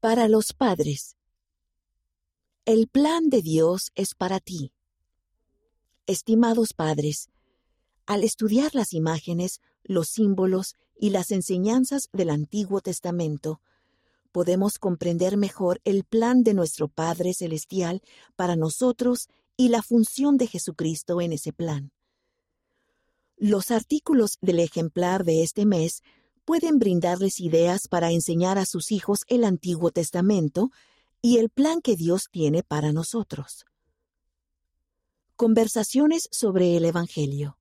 Para los padres. El plan de Dios es para ti. Estimados padres, al estudiar las imágenes, los símbolos y las enseñanzas del Antiguo Testamento, podemos comprender mejor el plan de nuestro Padre Celestial para nosotros y la función de Jesucristo en ese plan. Los artículos del ejemplar de este mes pueden brindarles ideas para enseñar a sus hijos el Antiguo Testamento y el plan que Dios tiene para nosotros. Conversaciones sobre el Evangelio.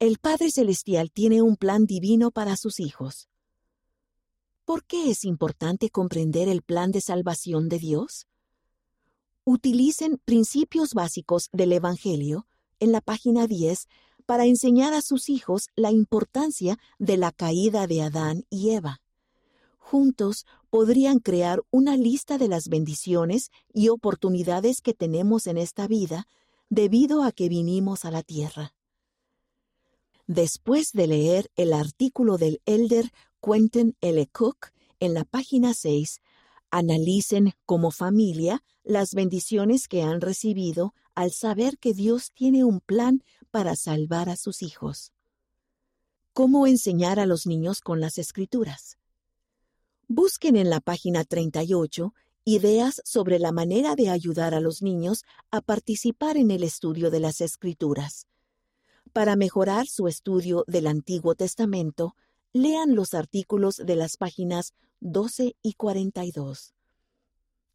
El Padre Celestial tiene un plan divino para sus hijos. ¿Por qué es importante comprender el plan de salvación de Dios? Utilicen principios básicos del Evangelio en la página 10 para enseñar a sus hijos la importancia de la caída de Adán y Eva. Juntos podrían crear una lista de las bendiciones y oportunidades que tenemos en esta vida debido a que vinimos a la tierra. Después de leer el artículo del elder Quentin L. Cook en la página 6, analicen como familia las bendiciones que han recibido al saber que Dios tiene un plan para salvar a sus hijos. ¿Cómo enseñar a los niños con las escrituras? Busquen en la página 38 ideas sobre la manera de ayudar a los niños a participar en el estudio de las escrituras. Para mejorar su estudio del Antiguo Testamento, lean los artículos de las páginas 12 y 42.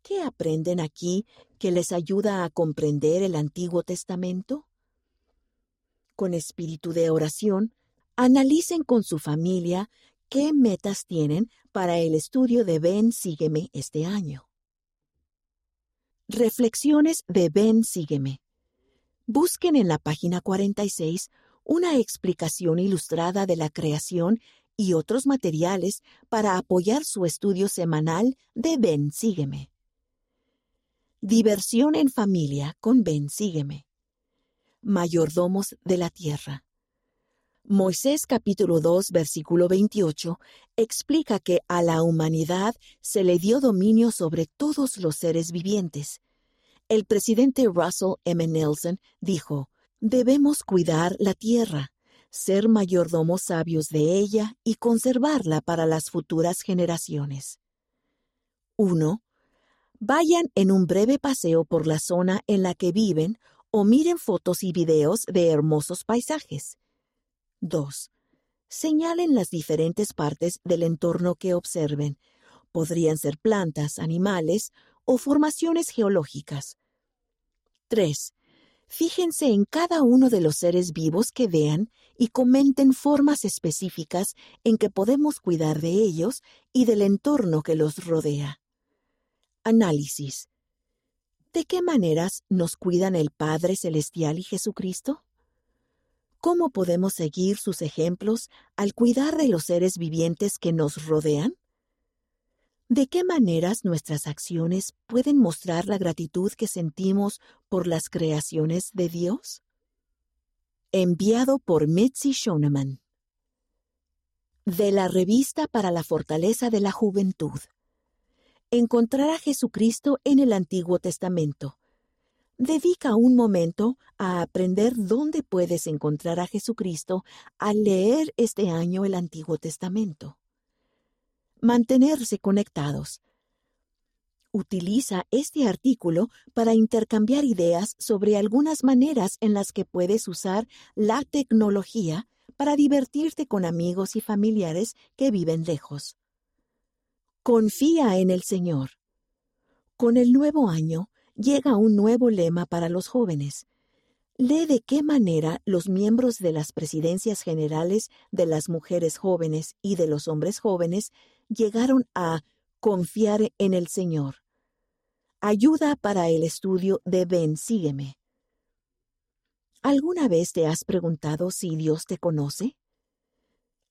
¿Qué aprenden aquí que les ayuda a comprender el Antiguo Testamento? Con espíritu de oración, analicen con su familia qué metas tienen para el estudio de Ven Sígueme este año. Reflexiones de Ven Sígueme. Busquen en la página 46 una explicación ilustrada de la creación y otros materiales para apoyar su estudio semanal de Ven Sígueme. Diversión en familia con Ven Sígueme mayordomos de la tierra. Moisés capítulo 2 versículo 28 explica que a la humanidad se le dio dominio sobre todos los seres vivientes. El presidente Russell M. Nelson dijo, debemos cuidar la tierra, ser mayordomos sabios de ella y conservarla para las futuras generaciones. 1. Vayan en un breve paseo por la zona en la que viven o miren fotos y videos de hermosos paisajes. 2. Señalen las diferentes partes del entorno que observen. Podrían ser plantas, animales o formaciones geológicas. 3. Fíjense en cada uno de los seres vivos que vean y comenten formas específicas en que podemos cuidar de ellos y del entorno que los rodea. Análisis. ¿De qué maneras nos cuidan el Padre Celestial y Jesucristo? ¿Cómo podemos seguir sus ejemplos al cuidar de los seres vivientes que nos rodean? ¿De qué maneras nuestras acciones pueden mostrar la gratitud que sentimos por las creaciones de Dios? Enviado por Mitzi Shoneman. De la Revista para la Fortaleza de la Juventud encontrar a Jesucristo en el Antiguo Testamento. Dedica un momento a aprender dónde puedes encontrar a Jesucristo al leer este año el Antiguo Testamento. Mantenerse conectados. Utiliza este artículo para intercambiar ideas sobre algunas maneras en las que puedes usar la tecnología para divertirte con amigos y familiares que viven lejos. Confía en el Señor. Con el nuevo año llega un nuevo lema para los jóvenes. Lee de qué manera los miembros de las presidencias generales de las mujeres jóvenes y de los hombres jóvenes llegaron a confiar en el Señor. Ayuda para el estudio de Ven, sígueme. ¿Alguna vez te has preguntado si Dios te conoce?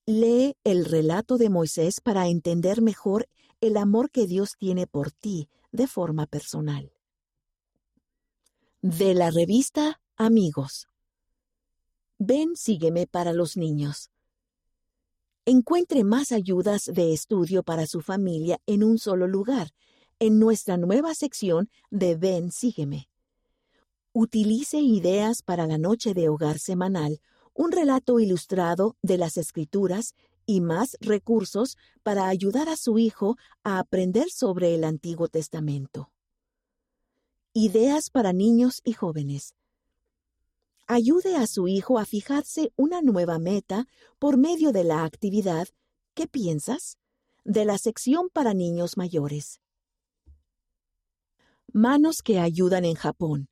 Lee el relato de Moisés para entender mejor el amor que Dios tiene por ti de forma personal. De la revista Amigos. Ven, sígueme para los niños. Encuentre más ayudas de estudio para su familia en un solo lugar, en nuestra nueva sección de Ven, sígueme. Utilice ideas para la noche de hogar semanal, un relato ilustrado de las escrituras y más recursos para ayudar a su hijo a aprender sobre el Antiguo Testamento. Ideas para niños y jóvenes. Ayude a su hijo a fijarse una nueva meta por medio de la actividad ¿Qué piensas? de la sección para niños mayores. Manos que ayudan en Japón.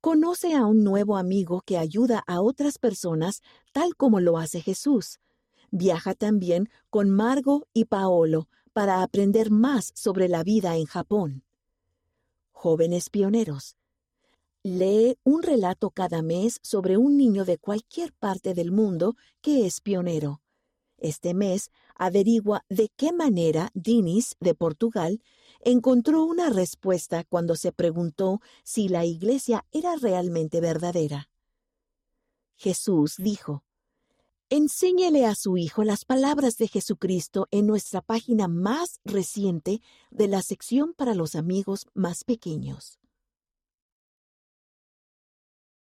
Conoce a un nuevo amigo que ayuda a otras personas tal como lo hace Jesús. Viaja también con Margo y Paolo para aprender más sobre la vida en Japón. Jóvenes pioneros. Lee un relato cada mes sobre un niño de cualquier parte del mundo que es pionero. Este mes averigua de qué manera Dinis, de Portugal, encontró una respuesta cuando se preguntó si la iglesia era realmente verdadera. Jesús dijo, Enséñele a su hijo las palabras de Jesucristo en nuestra página más reciente de la sección para los amigos más pequeños.